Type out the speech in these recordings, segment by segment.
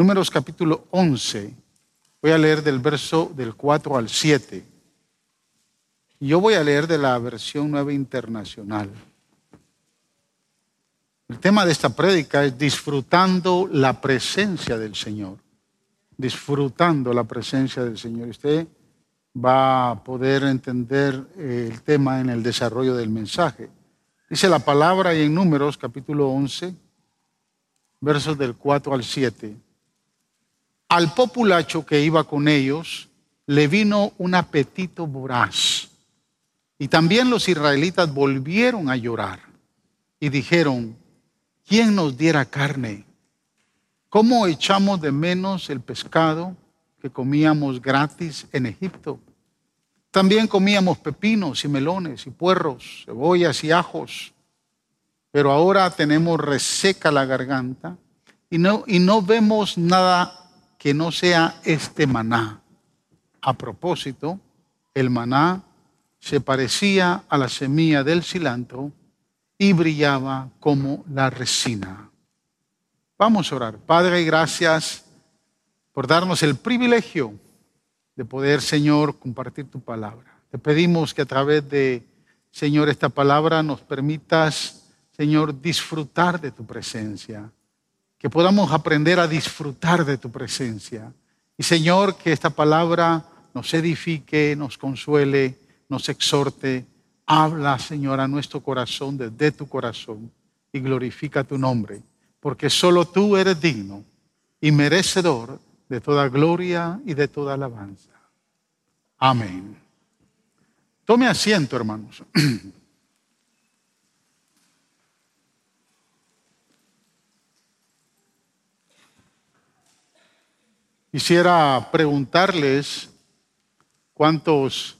Números capítulo 11. Voy a leer del verso del 4 al 7. Yo voy a leer de la versión nueva internacional. El tema de esta prédica es disfrutando la presencia del Señor. Disfrutando la presencia del Señor. Usted va a poder entender eh, el tema en el desarrollo del mensaje. Dice la palabra y en Números capítulo 11, versos del 4 al 7. Al populacho que iba con ellos le vino un apetito voraz. Y también los israelitas volvieron a llorar y dijeron, ¿quién nos diera carne? ¿Cómo echamos de menos el pescado que comíamos gratis en Egipto? También comíamos pepinos y melones y puerros, cebollas y ajos. Pero ahora tenemos reseca la garganta y no, y no vemos nada que no sea este maná. A propósito, el maná se parecía a la semilla del cilantro y brillaba como la resina. Vamos a orar. Padre, gracias por darnos el privilegio de poder, Señor, compartir tu palabra. Te pedimos que a través de, Señor, esta palabra nos permitas, Señor, disfrutar de tu presencia que podamos aprender a disfrutar de tu presencia. Y Señor, que esta palabra nos edifique, nos consuele, nos exhorte. Habla, Señor, a nuestro corazón desde tu corazón y glorifica tu nombre, porque solo tú eres digno y merecedor de toda gloria y de toda alabanza. Amén. Tome asiento, hermanos. Quisiera preguntarles cuántos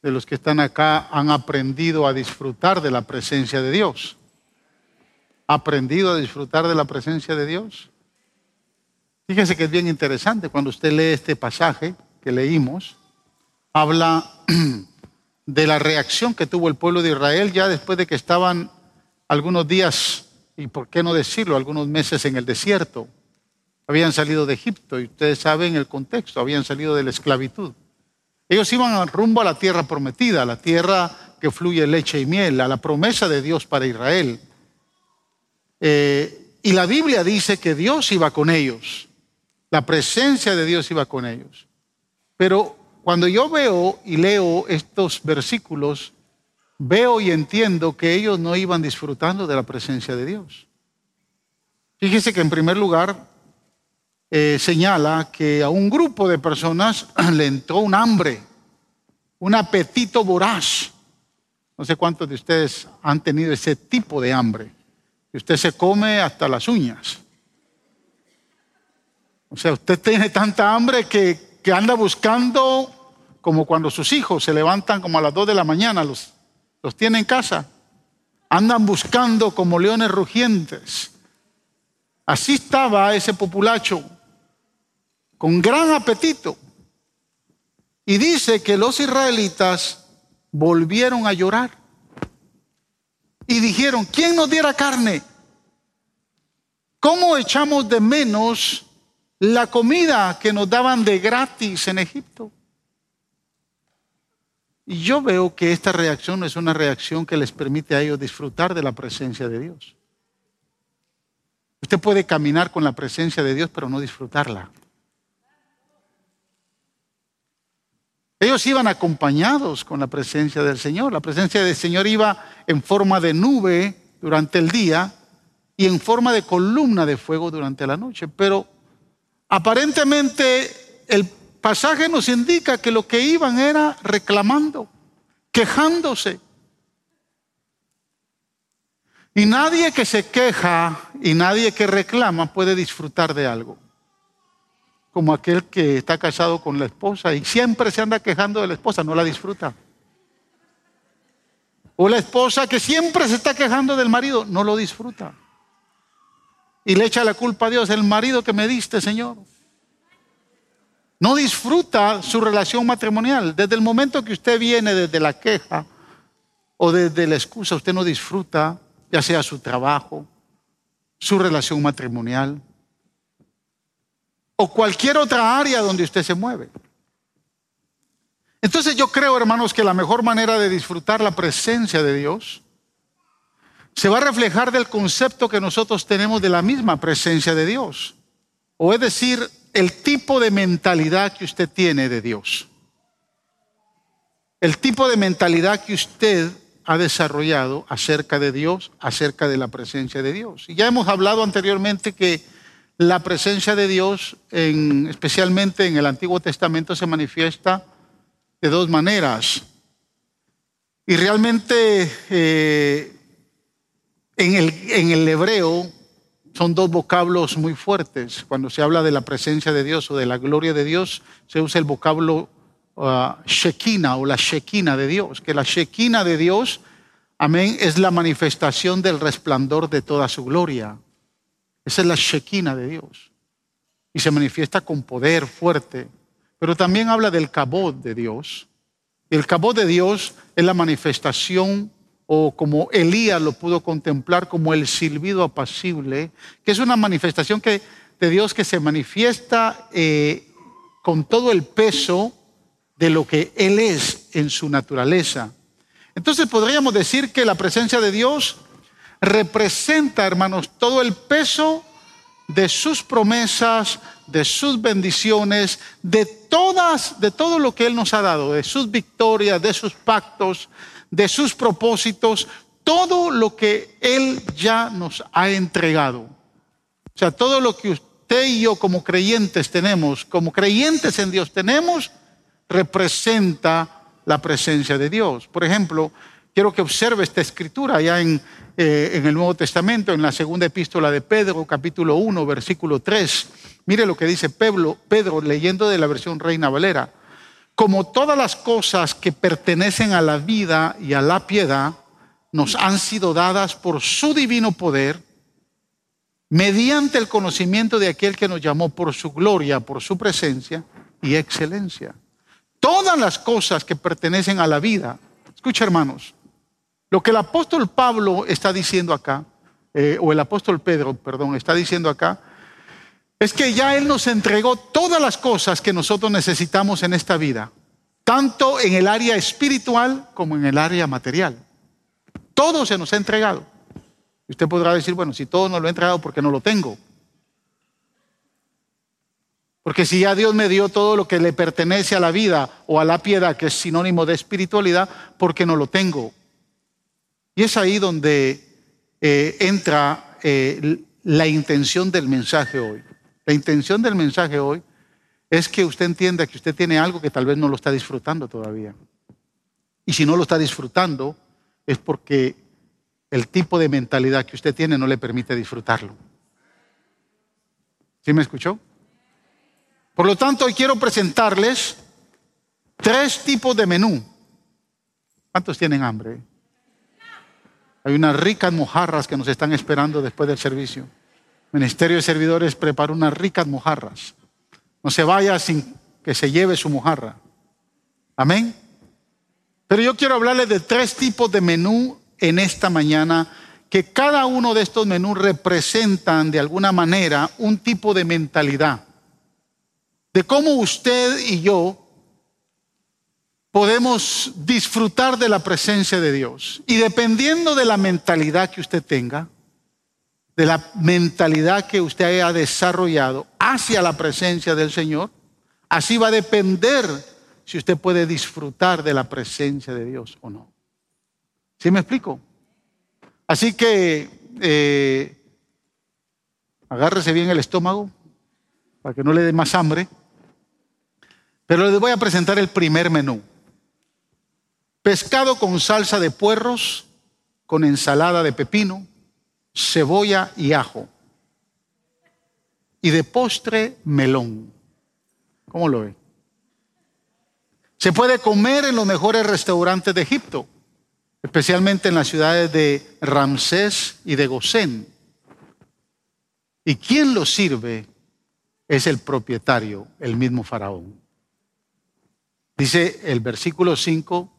de los que están acá han aprendido a disfrutar de la presencia de Dios. ¿Aprendido a disfrutar de la presencia de Dios? Fíjese que es bien interesante cuando usted lee este pasaje que leímos, habla de la reacción que tuvo el pueblo de Israel ya después de que estaban algunos días, y por qué no decirlo, algunos meses en el desierto habían salido de Egipto y ustedes saben el contexto, habían salido de la esclavitud. Ellos iban rumbo a la tierra prometida, a la tierra que fluye leche y miel, a la promesa de Dios para Israel. Eh, y la Biblia dice que Dios iba con ellos, la presencia de Dios iba con ellos. Pero cuando yo veo y leo estos versículos, veo y entiendo que ellos no iban disfrutando de la presencia de Dios. Fíjese que en primer lugar, eh, señala que a un grupo de personas le entró un hambre, un apetito voraz. No sé cuántos de ustedes han tenido ese tipo de hambre, usted se come hasta las uñas. O sea, usted tiene tanta hambre que, que anda buscando, como cuando sus hijos se levantan como a las 2 de la mañana, los, los tiene en casa, andan buscando como leones rugientes. Así estaba ese populacho con gran apetito. Y dice que los israelitas volvieron a llorar. Y dijeron, ¿quién nos diera carne? ¿Cómo echamos de menos la comida que nos daban de gratis en Egipto? Y yo veo que esta reacción no es una reacción que les permite a ellos disfrutar de la presencia de Dios. Usted puede caminar con la presencia de Dios, pero no disfrutarla. Ellos iban acompañados con la presencia del Señor. La presencia del Señor iba en forma de nube durante el día y en forma de columna de fuego durante la noche. Pero aparentemente el pasaje nos indica que lo que iban era reclamando, quejándose. Y nadie que se queja y nadie que reclama puede disfrutar de algo como aquel que está casado con la esposa y siempre se anda quejando de la esposa, no la disfruta. O la esposa que siempre se está quejando del marido, no lo disfruta. Y le echa la culpa a Dios, el marido que me diste, Señor. No disfruta su relación matrimonial. Desde el momento que usted viene desde la queja o desde la excusa, usted no disfruta ya sea su trabajo, su relación matrimonial. O cualquier otra área donde usted se mueve. Entonces yo creo, hermanos, que la mejor manera de disfrutar la presencia de Dios se va a reflejar del concepto que nosotros tenemos de la misma presencia de Dios. O es decir, el tipo de mentalidad que usted tiene de Dios. El tipo de mentalidad que usted ha desarrollado acerca de Dios, acerca de la presencia de Dios. Y ya hemos hablado anteriormente que la presencia de Dios, en, especialmente en el Antiguo Testamento, se manifiesta de dos maneras. Y realmente eh, en, el, en el hebreo son dos vocablos muy fuertes. Cuando se habla de la presencia de Dios o de la gloria de Dios, se usa el vocablo uh, Shekinah o la Shekinah de Dios, que la Shekinah de Dios, amén, es la manifestación del resplandor de toda su gloria. Esa es la Shekinah de Dios. Y se manifiesta con poder fuerte. Pero también habla del cabot de Dios. Y el cabot de Dios es la manifestación o como Elías lo pudo contemplar como el silbido apacible, que es una manifestación que, de Dios que se manifiesta eh, con todo el peso de lo que Él es en su naturaleza. Entonces podríamos decir que la presencia de Dios representa, hermanos, todo el peso de sus promesas, de sus bendiciones, de todas, de todo lo que Él nos ha dado, de sus victorias, de sus pactos, de sus propósitos, todo lo que Él ya nos ha entregado. O sea, todo lo que usted y yo como creyentes tenemos, como creyentes en Dios tenemos, representa la presencia de Dios. Por ejemplo, quiero que observe esta escritura ya en, eh, en el Nuevo Testamento, en la segunda epístola de Pedro, capítulo 1, versículo 3. Mire lo que dice Pedro, Pedro leyendo de la versión Reina Valera como todas las cosas que pertenecen a la vida y a la piedad nos han sido dadas por su divino poder, mediante el conocimiento de aquel que nos llamó por su gloria, por su presencia y excelencia. Todas las cosas que pertenecen a la vida, escucha hermanos, lo que el apóstol Pablo está diciendo acá, eh, o el apóstol Pedro, perdón, está diciendo acá, es que ya Él nos entregó todas las cosas que nosotros necesitamos en esta vida, tanto en el área espiritual como en el área material. Todo se nos ha entregado. usted podrá decir, bueno, si todo nos lo ha entregado, ¿por qué no lo tengo? Porque si ya Dios me dio todo lo que le pertenece a la vida o a la piedad, que es sinónimo de espiritualidad, ¿por qué no lo tengo? Y es ahí donde eh, entra eh, la intención del mensaje hoy. La intención del mensaje hoy es que usted entienda que usted tiene algo que tal vez no lo está disfrutando todavía. Y si no lo está disfrutando, es porque el tipo de mentalidad que usted tiene no le permite disfrutarlo. ¿Sí me escuchó? Por lo tanto, hoy quiero presentarles tres tipos de menú. ¿Cuántos tienen hambre? Hay unas ricas mojarras que nos están esperando después del servicio. Ministerio de Servidores prepara unas ricas mojarras. No se vaya sin que se lleve su mojarra. Amén. Pero yo quiero hablarles de tres tipos de menú en esta mañana, que cada uno de estos menús representan de alguna manera un tipo de mentalidad. De cómo usted y yo podemos disfrutar de la presencia de Dios. Y dependiendo de la mentalidad que usted tenga, de la mentalidad que usted ha desarrollado hacia la presencia del Señor, así va a depender si usted puede disfrutar de la presencia de Dios o no. ¿Sí me explico? Así que eh, agárrese bien el estómago para que no le dé más hambre. Pero les voy a presentar el primer menú. Pescado con salsa de puerros, con ensalada de pepino, cebolla y ajo. Y de postre, melón. ¿Cómo lo ve? Se puede comer en los mejores restaurantes de Egipto, especialmente en las ciudades de Ramsés y de Gosén. Y quien lo sirve es el propietario, el mismo faraón. Dice el versículo 5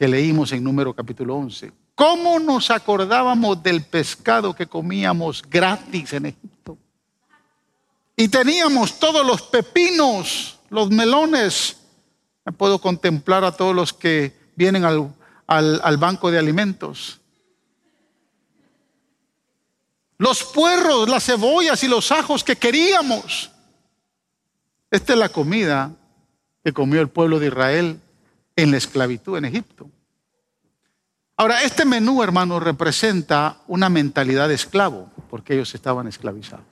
que leímos en número capítulo 11. ¿Cómo nos acordábamos del pescado que comíamos gratis en Egipto? Y teníamos todos los pepinos, los melones. Me puedo contemplar a todos los que vienen al, al banco de alimentos. Los puerros, las cebollas y los ajos que queríamos. Esta es la comida que comió el pueblo de Israel en la esclavitud en Egipto. Ahora, este menú, hermano, representa una mentalidad de esclavo, porque ellos estaban esclavizados.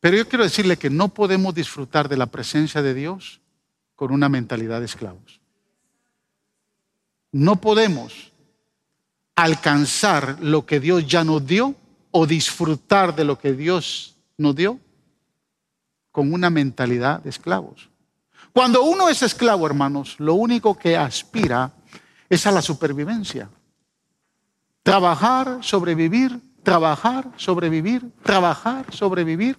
Pero yo quiero decirle que no podemos disfrutar de la presencia de Dios con una mentalidad de esclavos. No podemos alcanzar lo que Dios ya nos dio o disfrutar de lo que Dios nos dio con una mentalidad de esclavos. Cuando uno es esclavo, hermanos, lo único que aspira es a la supervivencia. Trabajar, sobrevivir, trabajar, sobrevivir, trabajar, sobrevivir,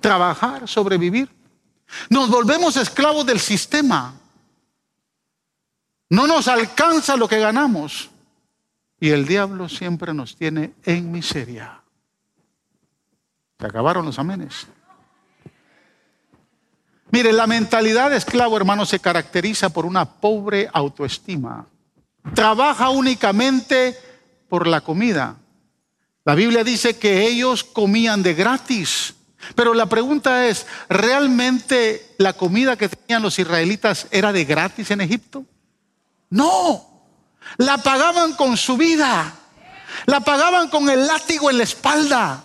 trabajar, sobrevivir. Nos volvemos esclavos del sistema. No nos alcanza lo que ganamos. Y el diablo siempre nos tiene en miseria. Se acabaron los amenes. Mire, la mentalidad de esclavo, hermano, se caracteriza por una pobre autoestima trabaja únicamente por la comida. La Biblia dice que ellos comían de gratis. Pero la pregunta es, ¿realmente la comida que tenían los israelitas era de gratis en Egipto? No, la pagaban con su vida, la pagaban con el látigo en la espalda,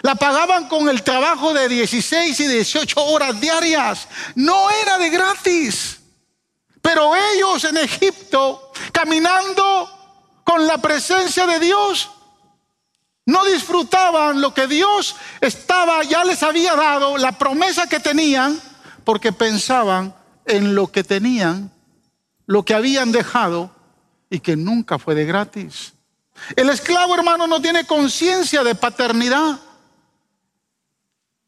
la pagaban con el trabajo de 16 y 18 horas diarias. No era de gratis. Pero ellos en Egipto, caminando con la presencia de Dios, no disfrutaban lo que Dios estaba, ya les había dado, la promesa que tenían, porque pensaban en lo que tenían, lo que habían dejado y que nunca fue de gratis. El esclavo hermano no tiene conciencia de paternidad,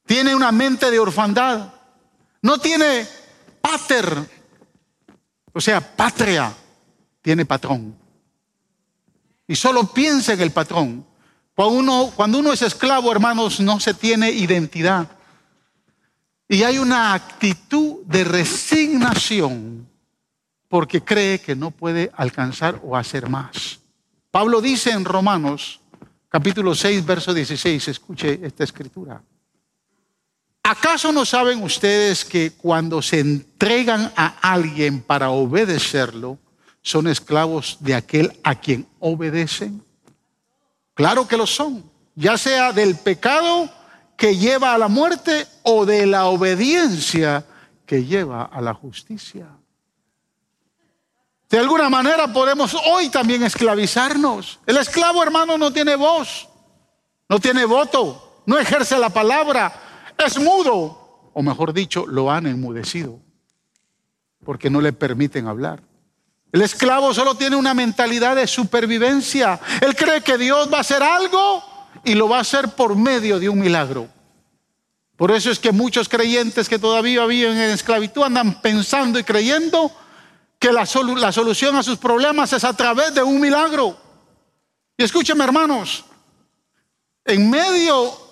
tiene una mente de orfandad, no tiene pater, o sea, patria tiene patrón. Y solo piensa en el patrón. Cuando uno, cuando uno es esclavo, hermanos, no se tiene identidad. Y hay una actitud de resignación porque cree que no puede alcanzar o hacer más. Pablo dice en Romanos capítulo 6, verso 16, escuche esta escritura. ¿Acaso no saben ustedes que cuando se entregan a alguien para obedecerlo, son esclavos de aquel a quien obedecen? Claro que lo son, ya sea del pecado que lleva a la muerte o de la obediencia que lleva a la justicia. De alguna manera podemos hoy también esclavizarnos. El esclavo hermano no tiene voz, no tiene voto, no ejerce la palabra, es mudo, o mejor dicho, lo han enmudecido, porque no le permiten hablar. El esclavo solo tiene una mentalidad de supervivencia. Él cree que Dios va a hacer algo y lo va a hacer por medio de un milagro. Por eso es que muchos creyentes que todavía viven en esclavitud andan pensando y creyendo que la, la solución a sus problemas es a través de un milagro. Y escúcheme hermanos, en medio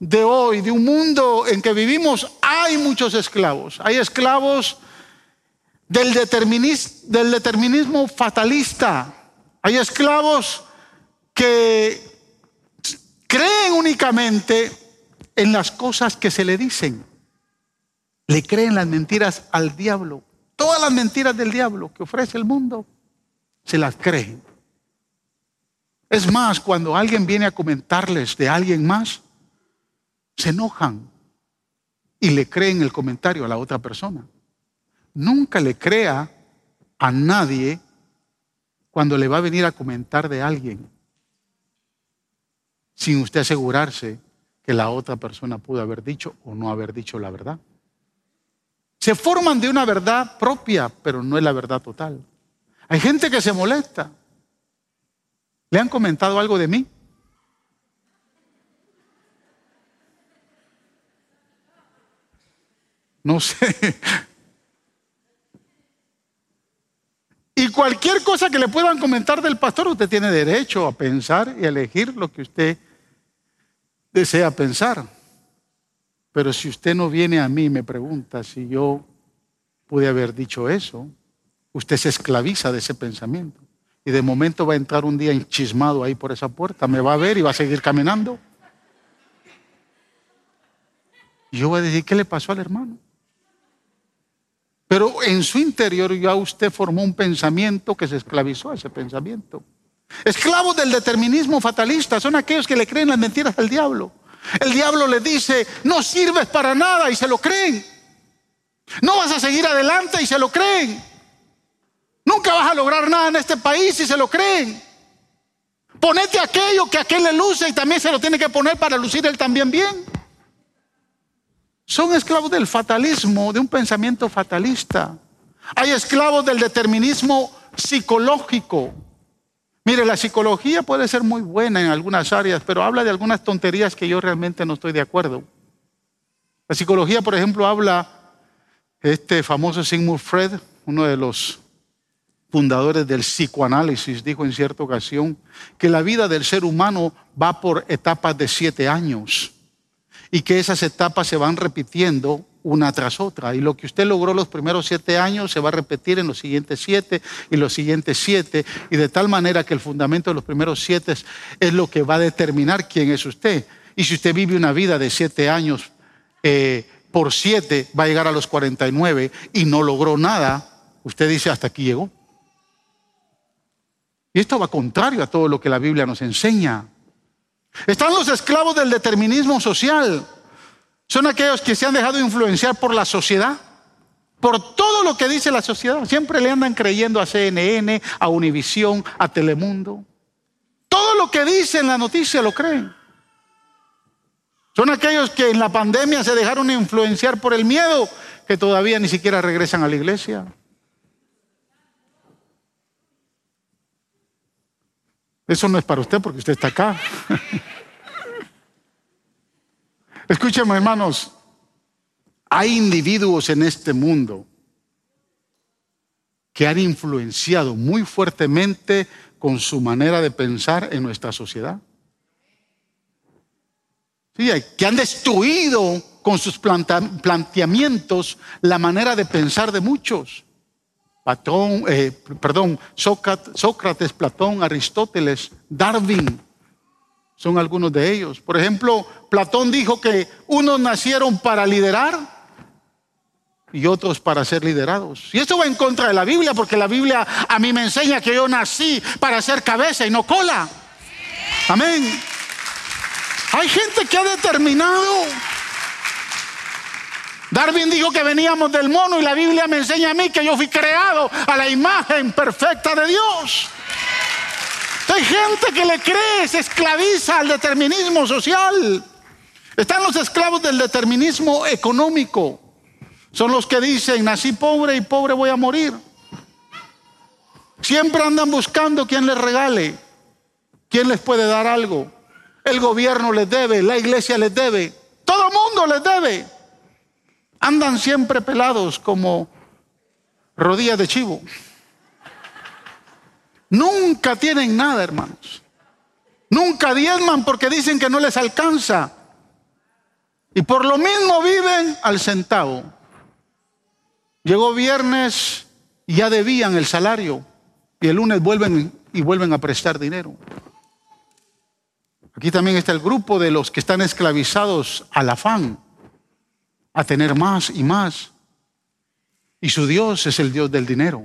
de hoy, de un mundo en que vivimos, hay muchos esclavos. Hay esclavos del, del determinismo fatalista. Hay esclavos que creen únicamente en las cosas que se le dicen. Le creen las mentiras al diablo. Todas las mentiras del diablo que ofrece el mundo, se las creen. Es más, cuando alguien viene a comentarles de alguien más, se enojan y le creen el comentario a la otra persona. Nunca le crea a nadie cuando le va a venir a comentar de alguien sin usted asegurarse que la otra persona pudo haber dicho o no haber dicho la verdad. Se forman de una verdad propia, pero no es la verdad total. Hay gente que se molesta. ¿Le han comentado algo de mí? No sé. Y cualquier cosa que le puedan comentar del pastor, usted tiene derecho a pensar y a elegir lo que usted desea pensar. Pero si usted no viene a mí y me pregunta si yo pude haber dicho eso, usted se esclaviza de ese pensamiento. Y de momento va a entrar un día enchismado ahí por esa puerta, me va a ver y va a seguir caminando. Yo voy a decir, ¿qué le pasó al hermano? Pero en su interior ya usted formó un pensamiento que se esclavizó a ese pensamiento. Esclavos del determinismo fatalista son aquellos que le creen las mentiras del diablo. El diablo le dice, no sirves para nada y se lo creen. No vas a seguir adelante y se lo creen. Nunca vas a lograr nada en este país y se lo creen. Ponete aquello que aquel le luce y también se lo tiene que poner para lucir él también bien. Son esclavos del fatalismo, de un pensamiento fatalista. Hay esclavos del determinismo psicológico. Mire, la psicología puede ser muy buena en algunas áreas, pero habla de algunas tonterías que yo realmente no estoy de acuerdo. La psicología, por ejemplo, habla, este famoso Sigmund Freud, uno de los fundadores del psicoanálisis, dijo en cierta ocasión que la vida del ser humano va por etapas de siete años y que esas etapas se van repitiendo una tras otra. Y lo que usted logró los primeros siete años se va a repetir en los siguientes siete y los siguientes siete, y de tal manera que el fundamento de los primeros siete es, lo que va a determinar quién es usted. Y si usted vive una vida de siete años eh, por siete, va a llegar a los 49 y no logró nada, usted dice, hasta aquí llegó. Y esto va contrario a todo lo que la Biblia nos enseña. Están los esclavos del determinismo social. Son aquellos que se han dejado influenciar por la sociedad, por todo lo que dice la sociedad. Siempre le andan creyendo a CNN, a Univisión, a Telemundo. Todo lo que dice en la noticia lo creen. Son aquellos que en la pandemia se dejaron influenciar por el miedo, que todavía ni siquiera regresan a la iglesia. Eso no es para usted porque usted está acá. Escúcheme, hermanos, hay individuos en este mundo que han influenciado muy fuertemente con su manera de pensar en nuestra sociedad. Sí, que han destruido con sus planteamientos la manera de pensar de muchos. Platón, eh, perdón, Sócrates, Platón, Aristóteles, Darwin, son algunos de ellos. Por ejemplo, Platón dijo que unos nacieron para liderar y otros para ser liderados. Y esto va en contra de la Biblia, porque la Biblia a mí me enseña que yo nací para ser cabeza y no cola. Amén. Hay gente que ha determinado Darwin dijo que veníamos del mono y la Biblia me enseña a mí que yo fui creado a la imagen perfecta de Dios. Hay gente que le cree, se esclaviza al determinismo social. Están los esclavos del determinismo económico. Son los que dicen, nací pobre y pobre voy a morir. Siempre andan buscando quien les regale, quién les puede dar algo. El gobierno les debe, la iglesia les debe, todo el mundo les debe. Andan siempre pelados como rodillas de chivo. Nunca tienen nada, hermanos. Nunca diezman porque dicen que no les alcanza. Y por lo mismo viven al centavo. Llegó viernes y ya debían el salario. Y el lunes vuelven y vuelven a prestar dinero. Aquí también está el grupo de los que están esclavizados al afán a tener más y más. Y su Dios es el Dios del dinero,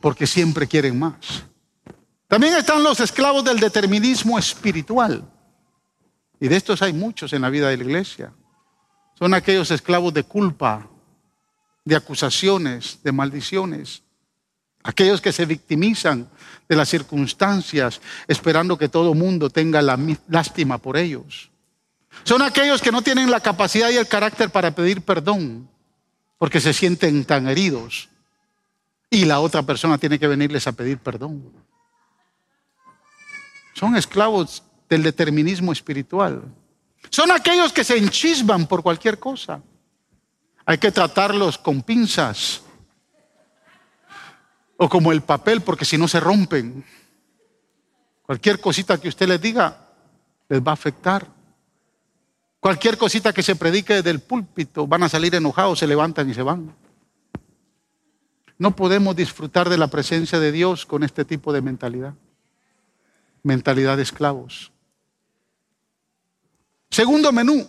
porque siempre quieren más. También están los esclavos del determinismo espiritual. Y de estos hay muchos en la vida de la iglesia. Son aquellos esclavos de culpa, de acusaciones, de maldiciones. Aquellos que se victimizan de las circunstancias esperando que todo mundo tenga la lástima por ellos. Son aquellos que no tienen la capacidad y el carácter para pedir perdón porque se sienten tan heridos y la otra persona tiene que venirles a pedir perdón. Son esclavos del determinismo espiritual. Son aquellos que se enchisman por cualquier cosa. Hay que tratarlos con pinzas o como el papel porque si no se rompen. Cualquier cosita que usted les diga les va a afectar. Cualquier cosita que se predique desde el púlpito, van a salir enojados, se levantan y se van. No podemos disfrutar de la presencia de Dios con este tipo de mentalidad. Mentalidad de esclavos. Segundo menú.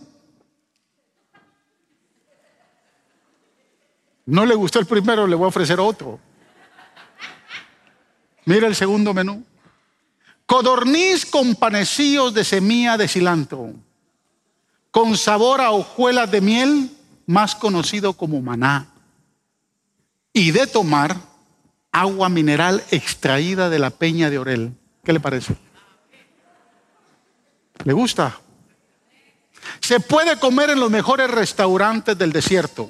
No le gustó el primero, le voy a ofrecer otro. Mira el segundo menú. Codorniz con panecillos de semilla de cilantro, con sabor a hojuelas de miel, más conocido como maná, y de tomar agua mineral extraída de la peña de Orel. ¿Qué le parece? ¿Le gusta? Se puede comer en los mejores restaurantes del desierto,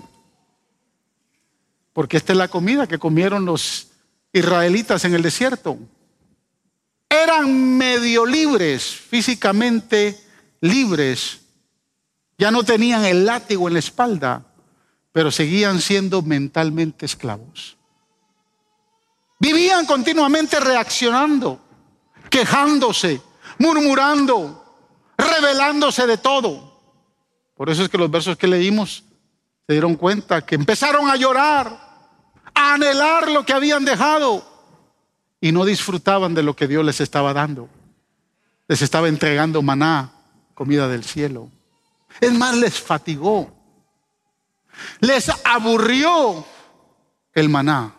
porque esta es la comida que comieron los israelitas en el desierto. Eran medio libres, físicamente libres. Ya no tenían el látigo en la espalda, pero seguían siendo mentalmente esclavos. Vivían continuamente reaccionando, quejándose, murmurando, revelándose de todo. Por eso es que los versos que leímos se dieron cuenta que empezaron a llorar, a anhelar lo que habían dejado y no disfrutaban de lo que Dios les estaba dando. Les estaba entregando maná, comida del cielo. Es más, les fatigó. Les aburrió el maná.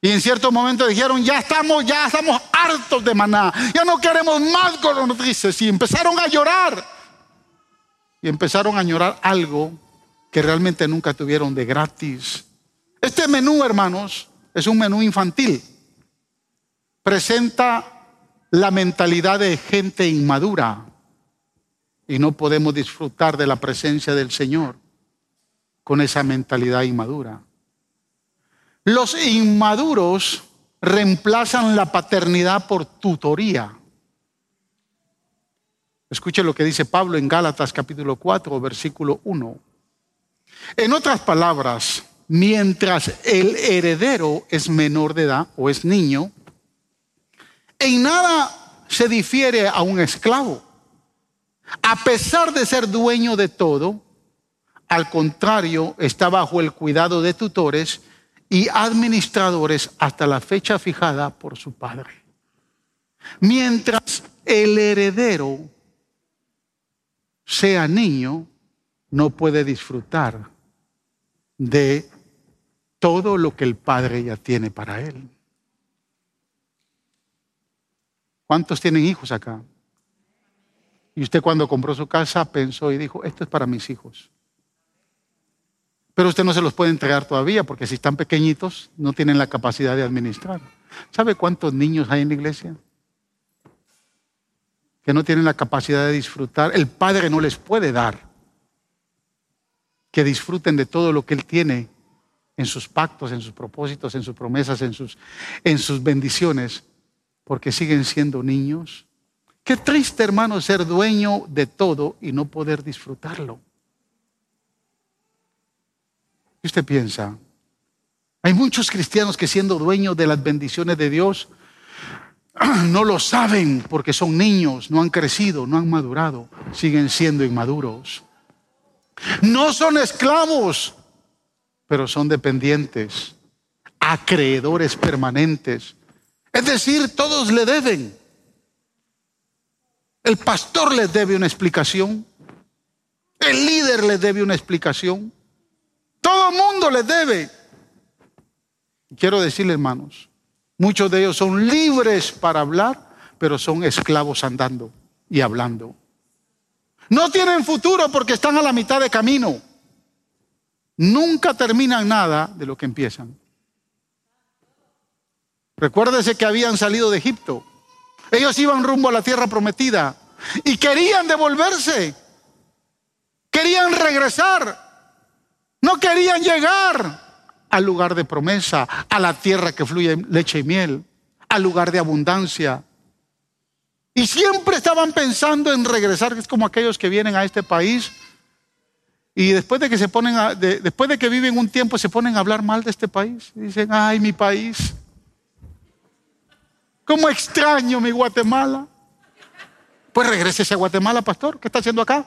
Y en cierto momento dijeron, ya estamos, ya estamos hartos de maná, ya no queremos más coronavirus. Y empezaron a llorar. Y empezaron a llorar algo que realmente nunca tuvieron de gratis. Este menú, hermanos, es un menú infantil. Presenta la mentalidad de gente inmadura y no podemos disfrutar de la presencia del Señor con esa mentalidad inmadura. Los inmaduros reemplazan la paternidad por tutoría. Escuche lo que dice Pablo en Gálatas capítulo 4, versículo 1. En otras palabras, mientras el heredero es menor de edad o es niño, en nada se difiere a un esclavo. A pesar de ser dueño de todo, al contrario, está bajo el cuidado de tutores y administradores hasta la fecha fijada por su padre. Mientras el heredero sea niño, no puede disfrutar de todo lo que el Padre ya tiene para él. ¿Cuántos tienen hijos acá? Y usted cuando compró su casa pensó y dijo, esto es para mis hijos. Pero usted no se los puede entregar todavía porque si están pequeñitos no tienen la capacidad de administrar. ¿Sabe cuántos niños hay en la iglesia? Que no tienen la capacidad de disfrutar. El Padre no les puede dar. Que disfruten de todo lo que Él tiene en sus pactos, en sus propósitos, en sus promesas, en sus, en sus bendiciones, porque siguen siendo niños. Qué triste, hermano, ser dueño de todo y no poder disfrutarlo. ¿Qué usted piensa? Hay muchos cristianos que siendo dueños de las bendiciones de Dios, no lo saben porque son niños, no han crecido, no han madurado, siguen siendo inmaduros. No son esclavos, pero son dependientes, acreedores permanentes. Es decir, todos le deben. El pastor les debe una explicación. El líder les debe una explicación. Todo mundo les debe. Quiero decirle, hermanos, muchos de ellos son libres para hablar, pero son esclavos andando y hablando. No tienen futuro porque están a la mitad de camino nunca terminan nada de lo que empiezan. Recuérdese que habían salido de Egipto. Ellos iban rumbo a la tierra prometida y querían devolverse. Querían regresar. No querían llegar al lugar de promesa, a la tierra que fluye leche y miel, al lugar de abundancia. Y siempre estaban pensando en regresar, es como aquellos que vienen a este país y después de que se ponen después de que viven un tiempo se ponen a hablar mal de este país. dicen, ay, mi país. ¿Cómo extraño mi Guatemala? Pues regrese a Guatemala, pastor. ¿Qué está haciendo acá?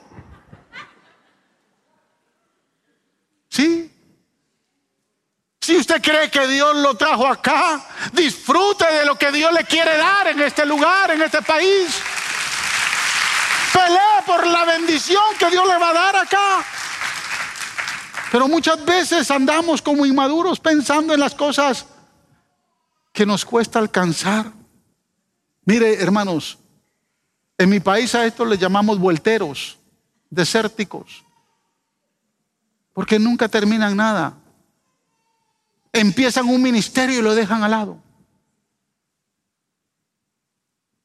¿Sí? Si usted cree que Dios lo trajo acá, disfrute de lo que Dios le quiere dar en este lugar, en este país. Pelee por la bendición que Dios le va a dar acá. Pero muchas veces andamos como inmaduros pensando en las cosas que nos cuesta alcanzar. Mire, hermanos, en mi país a esto le llamamos vuelteros, desérticos, porque nunca terminan nada. Empiezan un ministerio y lo dejan al lado.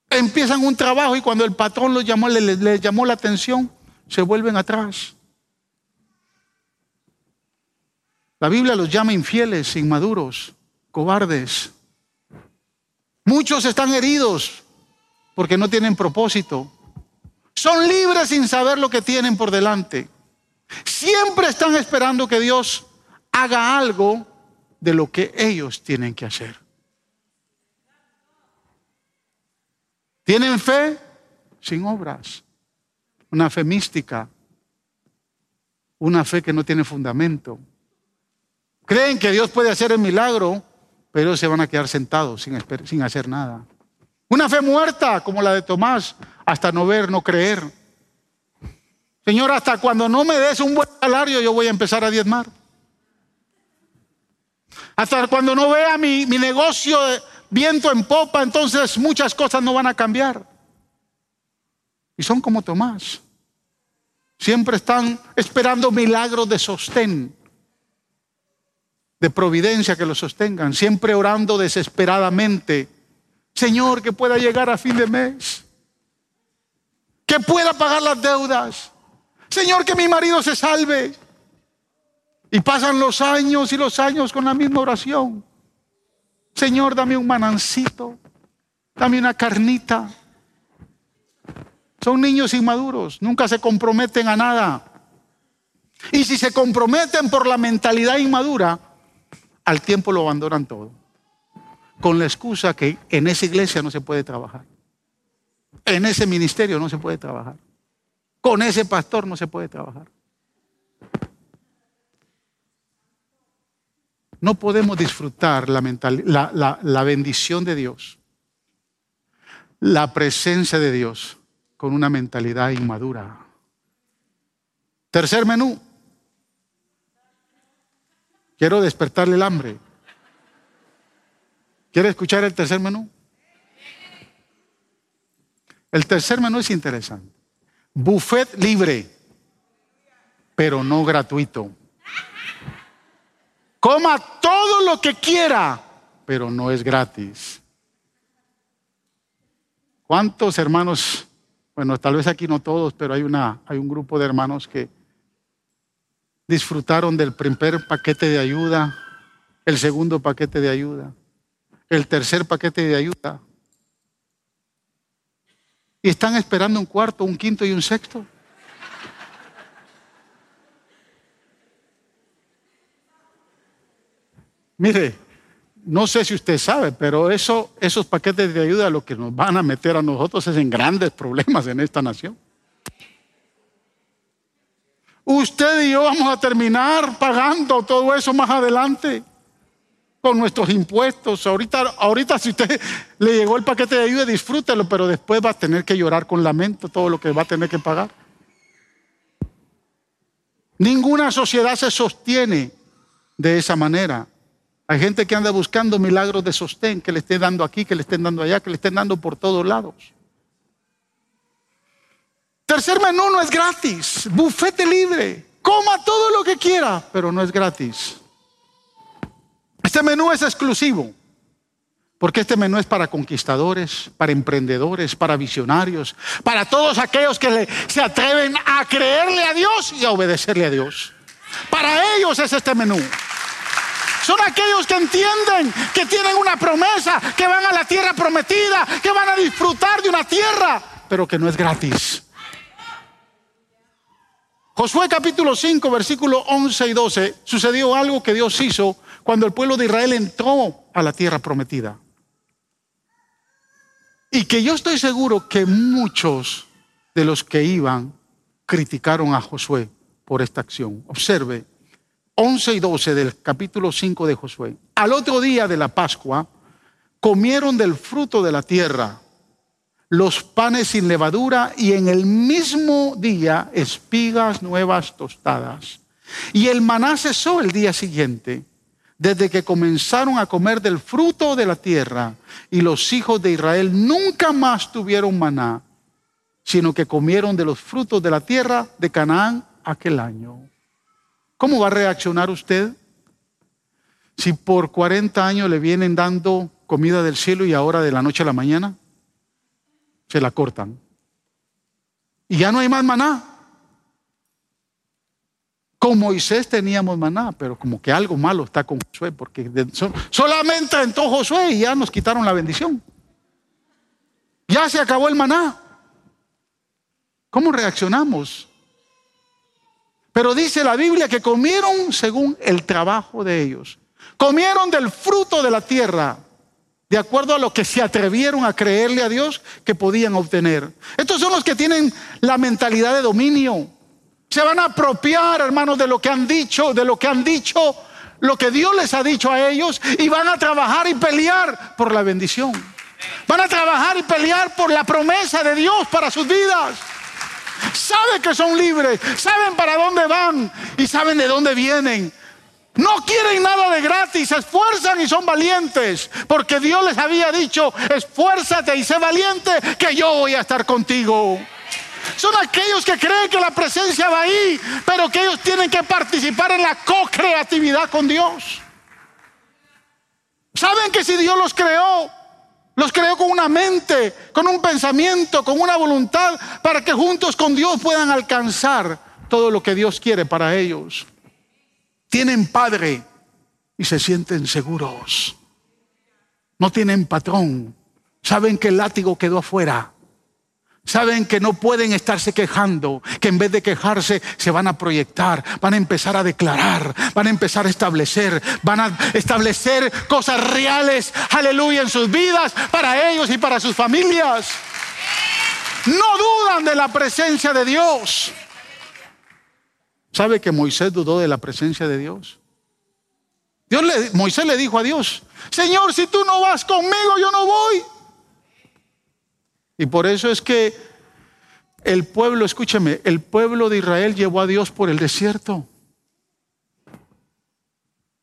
Empiezan un trabajo y cuando el patrón los llamó, le, llamó la atención, se vuelven atrás. La Biblia los llama infieles, inmaduros, cobardes. Muchos están heridos porque no tienen propósito. Son libres sin saber lo que tienen por delante. Siempre están esperando que Dios haga algo de lo que ellos tienen que hacer. Tienen fe sin obras, una fe mística, una fe que no tiene fundamento. Creen que Dios puede hacer el milagro, pero se van a quedar sentados sin, hacer nada. Una fe muerta como la de Tomás, hasta no ver, no creer. Señor, hasta cuando no me des un buen salario, yo voy a empezar a diezmar. Hasta cuando no vea mi, mi negocio viento en popa, entonces muchas cosas no van a cambiar. Y son como Tomás. Siempre están esperando milagros de sostén, de providencia que los sostengan, siempre orando desesperadamente. Señor, que pueda llegar a fin de mes, que pueda pagar las deudas. Señor, que mi marido se salve. Y pasan los años y los años con la misma oración. Señor, dame un manancito, dame una carnita. Son niños inmaduros, nunca se comprometen a nada. Y si se comprometen por la mentalidad inmadura, al tiempo lo abandonan todo. Con la excusa que en esa iglesia no se puede trabajar. En ese ministerio no se puede trabajar. Con ese pastor no se puede trabajar. no podemos disfrutar la, la, bendición de Dios, la presencia de Dios con una mentalidad inmadura. Tercer menú. Quiero despertarle el hambre. ¿Quiere escuchar el tercer menú? El tercer menú es interesante. Buffet libre, pero no gratuito. Coma todo lo que quiera, pero no es gratis. ¿Cuántos hermanos, bueno, tal vez aquí no todos, pero hay, una, hay un grupo de hermanos que disfrutaron del primer paquete de ayuda, el segundo paquete de ayuda, el tercer paquete de ayuda, y están esperando un cuarto, un quinto y un sexto? Mire, no sé si usted sabe, pero eso, esos paquetes de ayuda lo que nos van a meter a nosotros es en grandes problemas en esta nación. Usted y yo vamos a terminar pagando todo eso más adelante con nuestros impuestos. Ahorita, ahorita si usted le llegó el paquete de ayuda, disfrútelo, pero después va a tener que llorar con lamento todo lo que va a tener que pagar. Ninguna sociedad se sostiene de esa manera. Hay gente que anda buscando milagros de sostén, que le estén dando aquí, que le estén dando allá, que le estén dando por todos lados. Tercer menú no es gratis, bufete libre, coma todo lo que quiera, pero no es gratis. Este menú es exclusivo, porque este menú es para conquistadores, para emprendedores, para visionarios, para todos aquellos que se atreven a creerle a Dios y a obedecerle a Dios. Para ellos es este menú. Son aquellos que entienden que tienen una promesa, que van a la tierra prometida, que van a disfrutar de una tierra, pero que no es gratis. Josué capítulo 5, versículo 11 y 12, sucedió algo que Dios hizo cuando el pueblo de Israel entró a la tierra prometida. Y que yo estoy seguro que muchos de los que iban criticaron a Josué por esta acción. Observe 11 y 12 del capítulo 5 de Josué. Al otro día de la Pascua, comieron del fruto de la tierra los panes sin levadura y en el mismo día espigas nuevas tostadas. Y el maná cesó el día siguiente, desde que comenzaron a comer del fruto de la tierra, y los hijos de Israel nunca más tuvieron maná, sino que comieron de los frutos de la tierra de Canaán aquel año. ¿Cómo va a reaccionar usted si por 40 años le vienen dando comida del cielo y ahora de la noche a la mañana se la cortan. Y ya no hay más maná. Con Moisés teníamos maná, pero como que algo malo está con Josué, porque solamente entró Josué y ya nos quitaron la bendición. Ya se acabó el maná. ¿Cómo reaccionamos? Pero dice la Biblia que comieron según el trabajo de ellos. Comieron del fruto de la tierra de acuerdo a lo que se atrevieron a creerle a Dios que podían obtener. Estos son los que tienen la mentalidad de dominio. Se van a apropiar, hermanos, de lo que han dicho, de lo que han dicho, lo que Dios les ha dicho a ellos y van a trabajar y pelear por la bendición. Van a trabajar y pelear por la promesa de Dios para sus vidas. Saben que son libres, saben para dónde van y saben de dónde vienen. No quieren nada de gratis, se esfuerzan y son valientes, porque Dios les había dicho, esfuérzate y sé valiente, que yo voy a estar contigo. Son aquellos que creen que la presencia va ahí, pero que ellos tienen que participar en la co-creatividad con Dios. Saben que si Dios los creó, los creó con una mente, con un pensamiento, con una voluntad, para que juntos con Dios puedan alcanzar todo lo que Dios quiere para ellos tienen padre y se sienten seguros. No tienen patrón. Saben que el látigo quedó afuera. Saben que no pueden estarse quejando, que en vez de quejarse se van a proyectar, van a empezar a declarar, van a empezar a establecer, van a establecer cosas reales, aleluya, en sus vidas, para ellos y para sus familias. No dudan de la presencia de Dios. ¿Sabe que Moisés dudó de la presencia de Dios? Dios le, Moisés le dijo a Dios, Señor, si tú no vas conmigo, yo no voy. Y por eso es que el pueblo, escúcheme, el pueblo de Israel llevó a Dios por el desierto.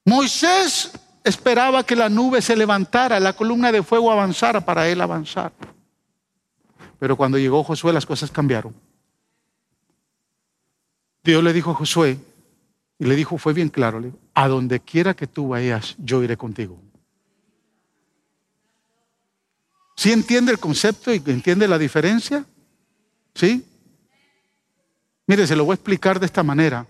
Moisés esperaba que la nube se levantara, la columna de fuego avanzara para él avanzar. Pero cuando llegó Josué las cosas cambiaron. Dios le dijo a Josué, y le dijo, fue bien claro, a donde quiera que tú vayas, yo iré contigo. ¿Sí entiende el concepto y entiende la diferencia? ¿Sí? Mire, se lo voy a explicar de esta manera.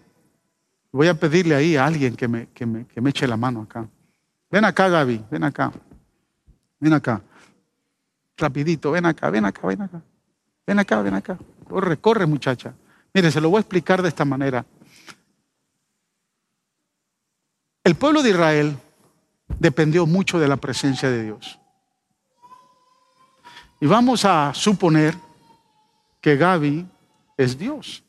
Voy a pedirle ahí a alguien que me, que me, que me eche la mano acá. Ven acá, Gaby, ven acá. Ven acá. Rapidito, ven acá, ven acá, ven acá. Ven acá, ven acá. Corre, corre, muchacha. Mire, se lo voy a explicar de esta manera. El pueblo de Israel dependió mucho de la presencia de Dios. Y vamos a suponer que Gaby es Dios.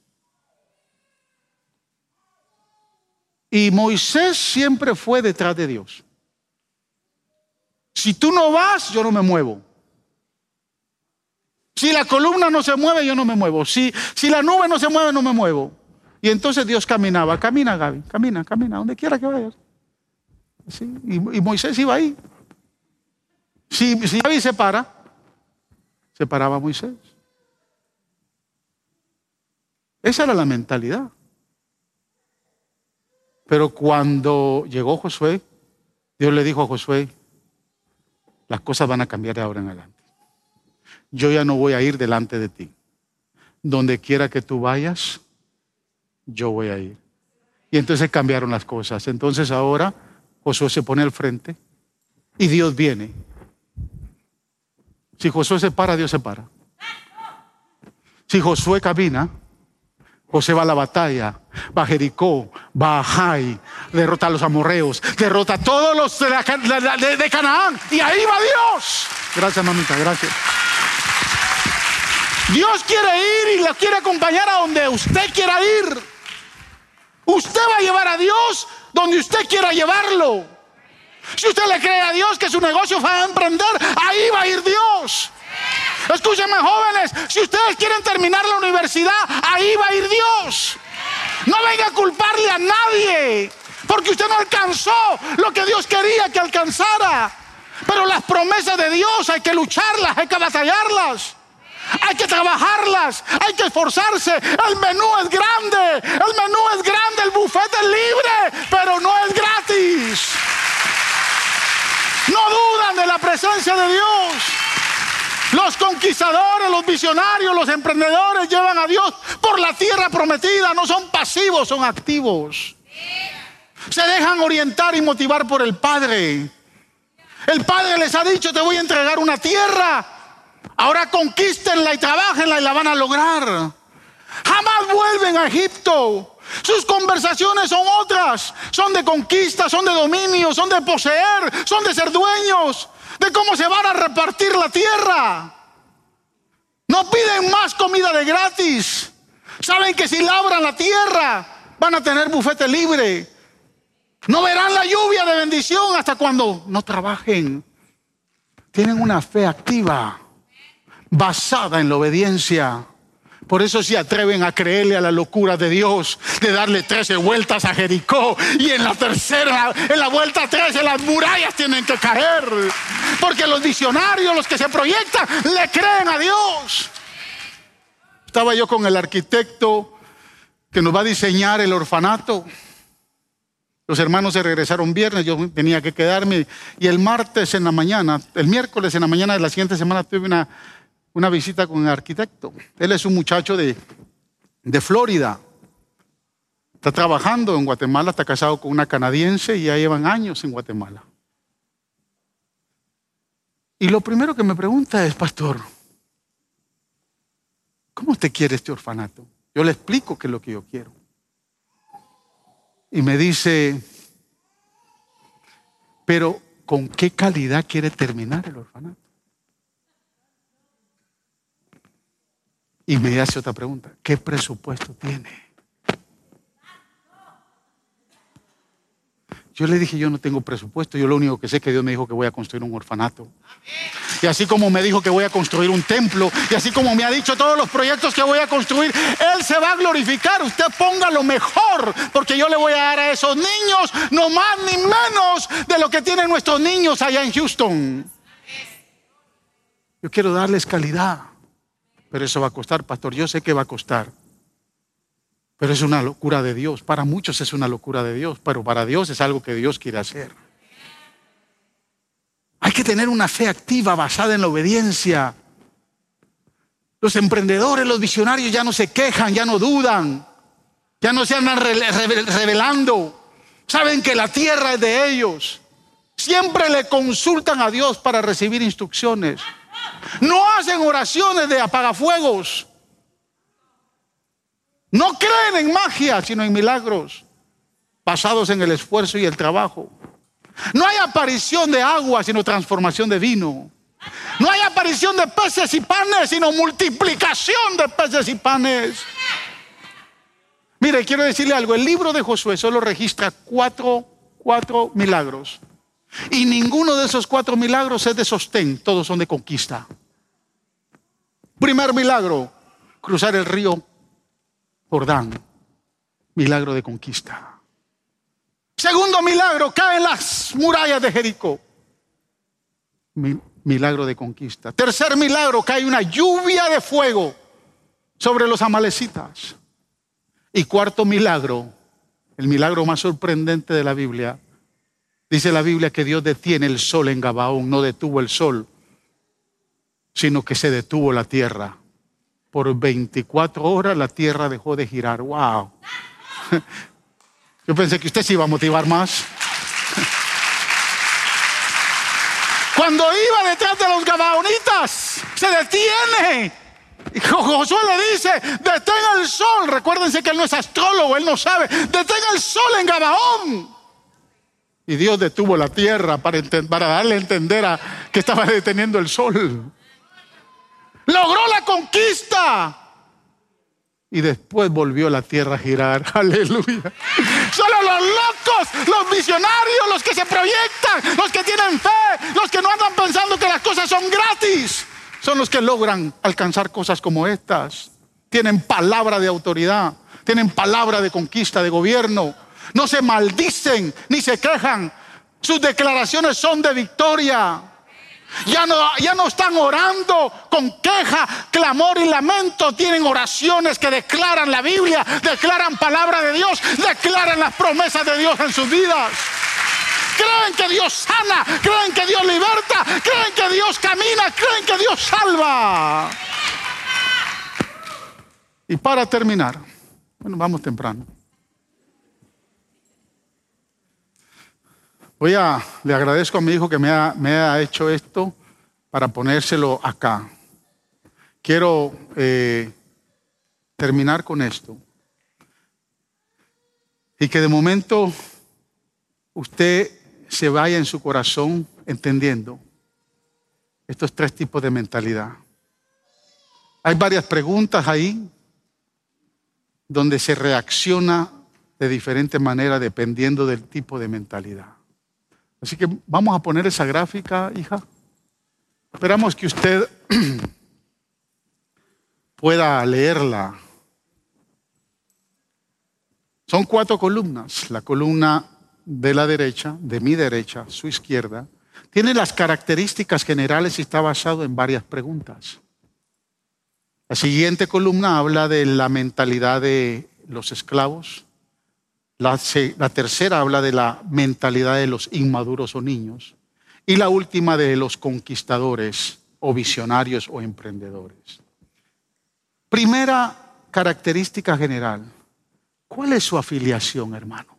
Y Moisés siempre fue detrás de Dios. Si tú no vas, yo no me muevo. Si la columna no se mueve, yo no me muevo. Si, si la nube no se mueve, no me muevo. Y entonces Dios caminaba. Camina, Gaby. Camina, camina. Donde quiera que vayas. Y, Moisés iba ahí. Si, si Gaby se para, se paraba Moisés. Esa era la mentalidad. Pero cuando llegó Josué, Dios le dijo a Josué, las cosas van a cambiar de ahora en adelante yo ya no voy a ir delante de ti. Donde quiera que tú vayas, yo voy a ir. Y entonces cambiaron las cosas. Entonces ahora Josué se pone al frente y Dios viene. Si Josué se para, Dios se para. Si Josué camina, José va a la batalla, va a Jericó, va a Jai, derrota a los amorreos, derrota a todos los de, de Canaán y ahí va Dios. Gracias, mamita, gracias. Dios quiere ir y la quiere acompañar a donde usted quiera ir. Usted va a llevar a Dios donde usted quiera llevarlo. Si usted le cree a Dios que su negocio va a emprender, ahí va a ir Dios. Escúchenme jóvenes, si ustedes quieren terminar la universidad, ahí va a ir Dios. No venga a culparle a nadie, porque usted no alcanzó lo que Dios quería que alcanzara. Pero las promesas de Dios hay que lucharlas, hay que batallarlas. Hay que trabajarlas, hay que esforzarse. El menú es grande, el menú es grande, el bufete es libre, pero no es gratis. No dudan de la presencia de Dios. Los conquistadores, los visionarios, los emprendedores llevan a Dios por la tierra prometida. No son pasivos, son activos. Se dejan orientar y motivar por el Padre. El Padre les ha dicho, te voy a entregar una tierra. Ahora conquístenla y trabajenla y la van a lograr. Jamás vuelven a Egipto. Sus conversaciones son otras. Son de conquista, son de dominio, son de poseer, son de ser dueños de cómo se van a repartir la tierra. No piden más comida de gratis. Saben que si labran la tierra van a tener bufete libre. No verán la lluvia de bendición hasta cuando no trabajen. Tienen una fe activa, basada en la obediencia. Por eso se atreven a creerle a la locura de Dios, de darle 13 vueltas a Jericó. Y en la tercera, en la vuelta 13, las murallas tienen que caer. Porque los visionarios, los que se proyectan, le creen a Dios. Estaba yo con el arquitecto que nos va a diseñar el orfanato. Los hermanos se regresaron viernes, yo tenía que quedarme. Y el martes en la mañana, el miércoles en la mañana de la siguiente semana tuve una una visita con el arquitecto. Él es un muchacho de, de Florida. Está trabajando en Guatemala, está casado con una canadiense y ya llevan años en Guatemala. Y lo primero que me pregunta es, pastor, ¿cómo usted quiere este orfanato? Yo le explico qué es lo que yo quiero. Y me dice, pero ¿con qué calidad quiere terminar el orfanato? Y me hace otra pregunta, ¿qué presupuesto tiene? Yo le dije, yo no tengo presupuesto, yo lo único que sé es que Dios me dijo que voy a construir un orfanato. Y así como me dijo que voy a construir un templo, y así como me ha dicho todos los proyectos que voy a construir, Él se va a glorificar. Usted ponga lo mejor, porque yo le voy a dar a esos niños no más ni menos de lo que tienen nuestros niños allá en Houston. Yo quiero darles calidad. Pero eso va a costar, pastor. Yo sé que va a costar. Pero es una locura de Dios. Para muchos es una locura de Dios, pero para Dios es algo que Dios quiere hacer. Hay que tener una fe activa basada en la obediencia. Los emprendedores, los visionarios ya no se quejan, ya no dudan, ya no se andan revelando. Saben que la tierra es de ellos. Siempre le consultan a Dios para recibir instrucciones. No hacen oraciones de apagafuegos. No creen en magia, sino en milagros basados en el esfuerzo y el trabajo. No hay aparición de agua, sino transformación de vino. No hay aparición de peces y panes, sino multiplicación de peces y panes. Mire, quiero decirle algo. El libro de Josué solo registra cuatro, cuatro milagros. Y ninguno de esos cuatro milagros es de sostén, todos son de conquista. Primer milagro, cruzar el río Jordán, milagro de conquista. Segundo milagro, caen las murallas de Jericó, milagro de conquista. Tercer milagro, cae una lluvia de fuego sobre los amalecitas. Y cuarto milagro, el milagro más sorprendente de la Biblia, Dice la Biblia que Dios detiene el sol en Gabaón, no detuvo el sol, sino que se detuvo la tierra. Por 24 horas la tierra dejó de girar. ¡Wow! Yo pensé que usted se iba a motivar más. Cuando iba detrás de los gabaonitas, se detiene. Y Josué le dice, detenga el sol. Recuérdense que él no es astrólogo, él no sabe. Detenga el sol en Gabaón. Y Dios detuvo la tierra para, darle a entender a que estaba deteniendo el sol. Logró la conquista. y después volvió la tierra a girar. Aleluya. Solo los locos, los visionarios, los que se proyectan, los que tienen fe, los que no andan pensando que las cosas son gratis, son los que logran alcanzar cosas como estas. Tienen palabra de autoridad, tienen palabra de conquista, de gobierno. No se maldicen ni se quejan. Sus declaraciones son de victoria. Ya no, ya no están orando con queja, clamor y lamento. Tienen oraciones que declaran la Biblia, declaran palabra de Dios, declaran las promesas de Dios en sus vidas. Creen que Dios sana, creen que Dios liberta, creen que Dios camina, creen que Dios salva. Y para terminar, bueno, vamos temprano. Voy a, le agradezco a mi hijo que me ha, hecho esto para ponérselo acá. Quiero eh, terminar con esto. Y que de momento usted se vaya en su corazón entendiendo estos tres tipos de mentalidad. Hay varias preguntas ahí donde se reacciona de diferente manera dependiendo del tipo de mentalidad. Así que vamos a poner esa gráfica, hija. Esperamos que usted pueda leerla. Son cuatro columnas. La columna de la derecha, de mi derecha, su izquierda, tiene las características generales y está basado en varias preguntas. La siguiente columna habla de la mentalidad de los esclavos, la, tercera habla de la mentalidad de los inmaduros o niños. Y la última de los conquistadores o visionarios o emprendedores. Primera característica general. ¿Cuál es su afiliación, hermano?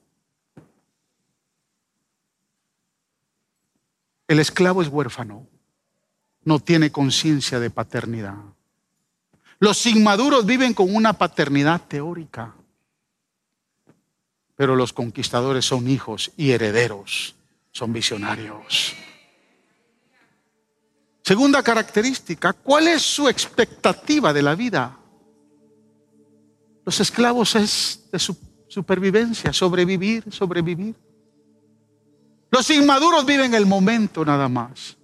El esclavo es huérfano, no tiene conciencia de paternidad. Los inmaduros viven con una paternidad teórica pero los conquistadores son hijos y herederos, son visionarios. Segunda característica, ¿cuál es su expectativa de la vida? Los esclavos es de su supervivencia, sobrevivir, sobrevivir. Los inmaduros viven el momento nada más.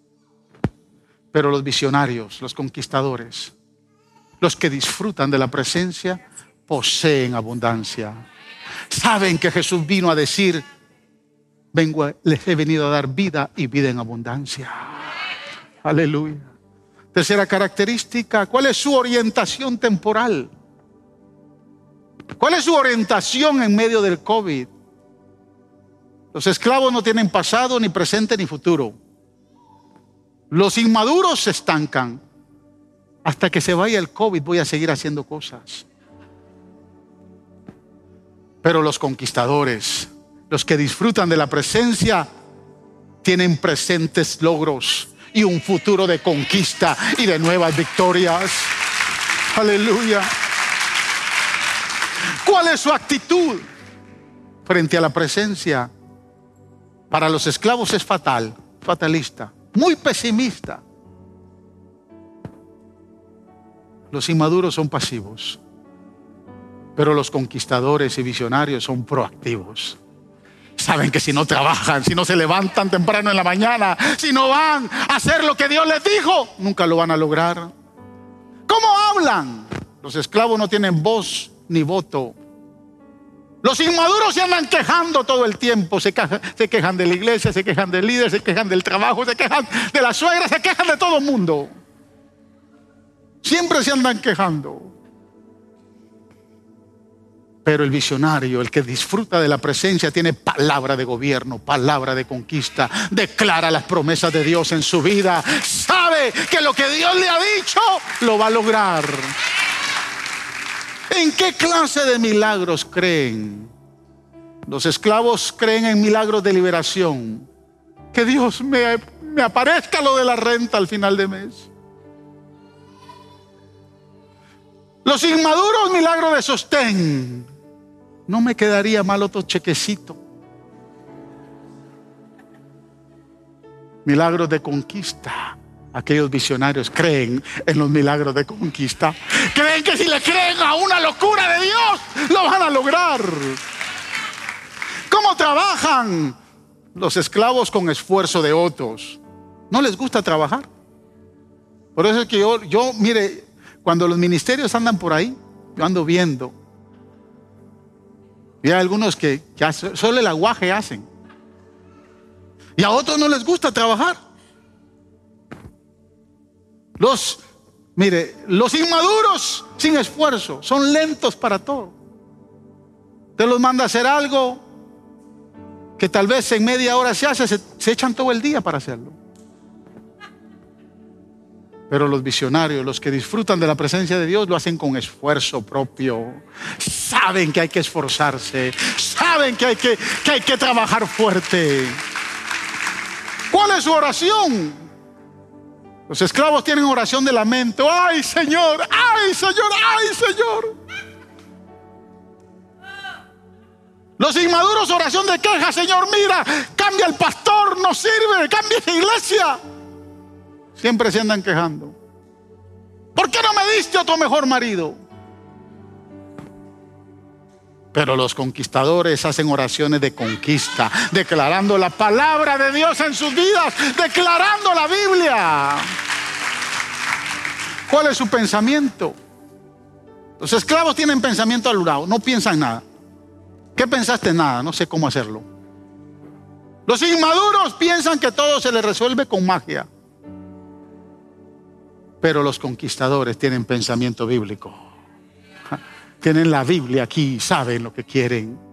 Pero los visionarios, los conquistadores, los que disfrutan de la presencia, poseen abundancia saben que Jesús vino a decir, vengo, les he venido a dar vida y vida en abundancia. Aleluya. Tercera característica, ¿cuál es su orientación temporal? ¿Cuál es su orientación en medio del COVID? Los esclavos no tienen pasado, ni presente, ni futuro. Los inmaduros se estancan. Hasta que se vaya el COVID voy a seguir haciendo cosas. Pero los conquistadores, los que disfrutan de la presencia, tienen presentes logros y un futuro de conquista y de nuevas victorias. Aleluya. ¿Cuál es su actitud frente a la presencia? Para los esclavos es fatal, fatalista, muy pesimista. Los inmaduros son pasivos. Pero los conquistadores y visionarios son proactivos. Saben que si no trabajan, si no se levantan temprano en la mañana, si no van a hacer lo que Dios les dijo, nunca lo van a lograr. ¿Cómo hablan? Los esclavos no tienen voz ni voto. Los inmaduros se andan quejando todo el tiempo. Se, se quejan de la iglesia, se quejan del líder, se quejan del trabajo, se quejan de la suegra, se quejan de todo el mundo. Siempre se andan quejando. Pero el visionario, el que disfruta de la presencia, tiene palabra de gobierno, palabra de conquista, declara las promesas de Dios en su vida, sabe que lo que Dios le ha dicho lo va a lograr. ¿En qué clase de milagros creen? Los esclavos creen en milagros de liberación. Que Dios me, me aparezca lo de la renta al final de mes. Los inmaduros, milagros de sostén no me quedaría mal otro chequecito. Milagros de conquista. Aquellos visionarios creen en los milagros de conquista. Creen que si le creen a una locura de Dios, lo van a lograr. ¿Cómo trabajan los esclavos con esfuerzo de otros? No les gusta trabajar. Por eso es que yo mire, cuando los ministerios andan por ahí, yo ando viendo. Y hay algunos que, solo el aguaje hacen. Y a otros no les gusta trabajar. Los, mire, los inmaduros sin esfuerzo son lentos para todo. Te los manda a hacer algo que tal vez en media hora se hace, se echan todo el día para hacerlo. Pero los visionarios, los que disfrutan de la presencia de Dios, lo hacen con esfuerzo propio. Saben que hay que esforzarse, saben que hay que, que, hay que trabajar fuerte. ¿Cuál es su oración? Los esclavos tienen oración de lamento. Ay Señor, ay Señor, ay Señor. Los inmaduros oración de queja, Señor, mira, cambia el pastor, no sirve, cambia la iglesia. Siempre se andan quejando. ¿Por qué no me diste otro mejor marido? Pero los conquistadores hacen oraciones de conquista, declarando la palabra de Dios en sus vidas, declarando la Biblia. ¿Cuál es su pensamiento? Los esclavos tienen pensamiento alurado, no piensan nada. ¿Qué pensaste? Nada, no sé cómo hacerlo. Los inmaduros piensan que todo se les resuelve con magia. Pero los conquistadores tienen pensamiento bíblico tienen la Biblia aquí, saben lo que quieren.